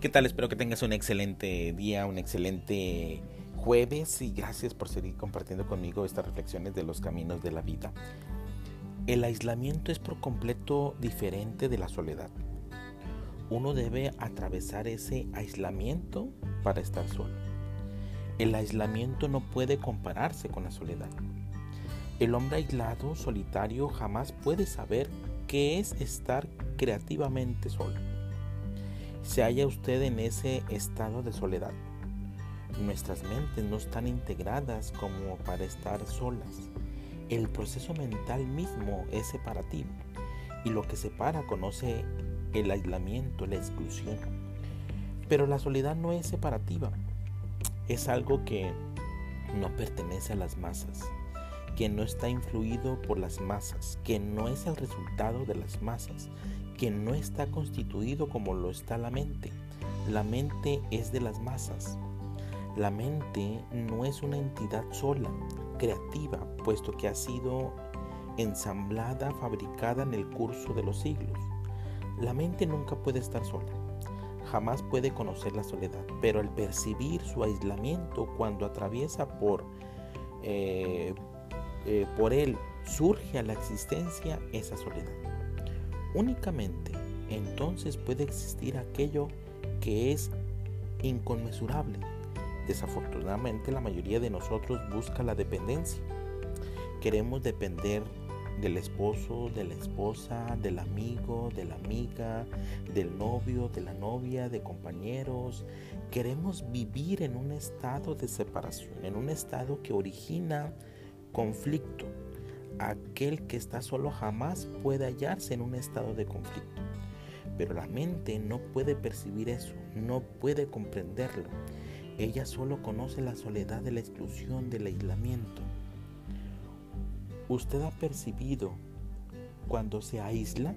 ¿Qué tal? Espero que tengas un excelente día, un excelente jueves y gracias por seguir compartiendo conmigo estas reflexiones de los caminos de la vida. El aislamiento es por completo diferente de la soledad. Uno debe atravesar ese aislamiento para estar solo. El aislamiento no puede compararse con la soledad. El hombre aislado, solitario, jamás puede saber qué es estar creativamente solo se halla usted en ese estado de soledad. Nuestras mentes no están integradas como para estar solas. El proceso mental mismo es separativo y lo que separa conoce el aislamiento, la exclusión. Pero la soledad no es separativa. Es algo que no pertenece a las masas, que no está influido por las masas, que no es el resultado de las masas, que no está constituido como lo está la mente. La mente es de las masas. La mente no es una entidad sola, creativa, puesto que ha sido ensamblada, fabricada en el curso de los siglos. La mente nunca puede estar sola, jamás puede conocer la soledad, pero al percibir su aislamiento cuando atraviesa por, eh, eh, por él, surge a la existencia esa soledad. Únicamente entonces puede existir aquello que es inconmensurable. Desafortunadamente la mayoría de nosotros busca la dependencia. Queremos depender del esposo, de la esposa, del amigo, de la amiga, del novio, de la novia, de compañeros. Queremos vivir en un estado de separación, en un estado que origina conflicto, aquel que está solo jamás puede hallarse en un estado de conflicto. Pero la mente no puede percibir eso, no puede comprenderlo. Ella solo conoce la soledad de la exclusión, del aislamiento. ¿Usted ha percibido cuando se aísla?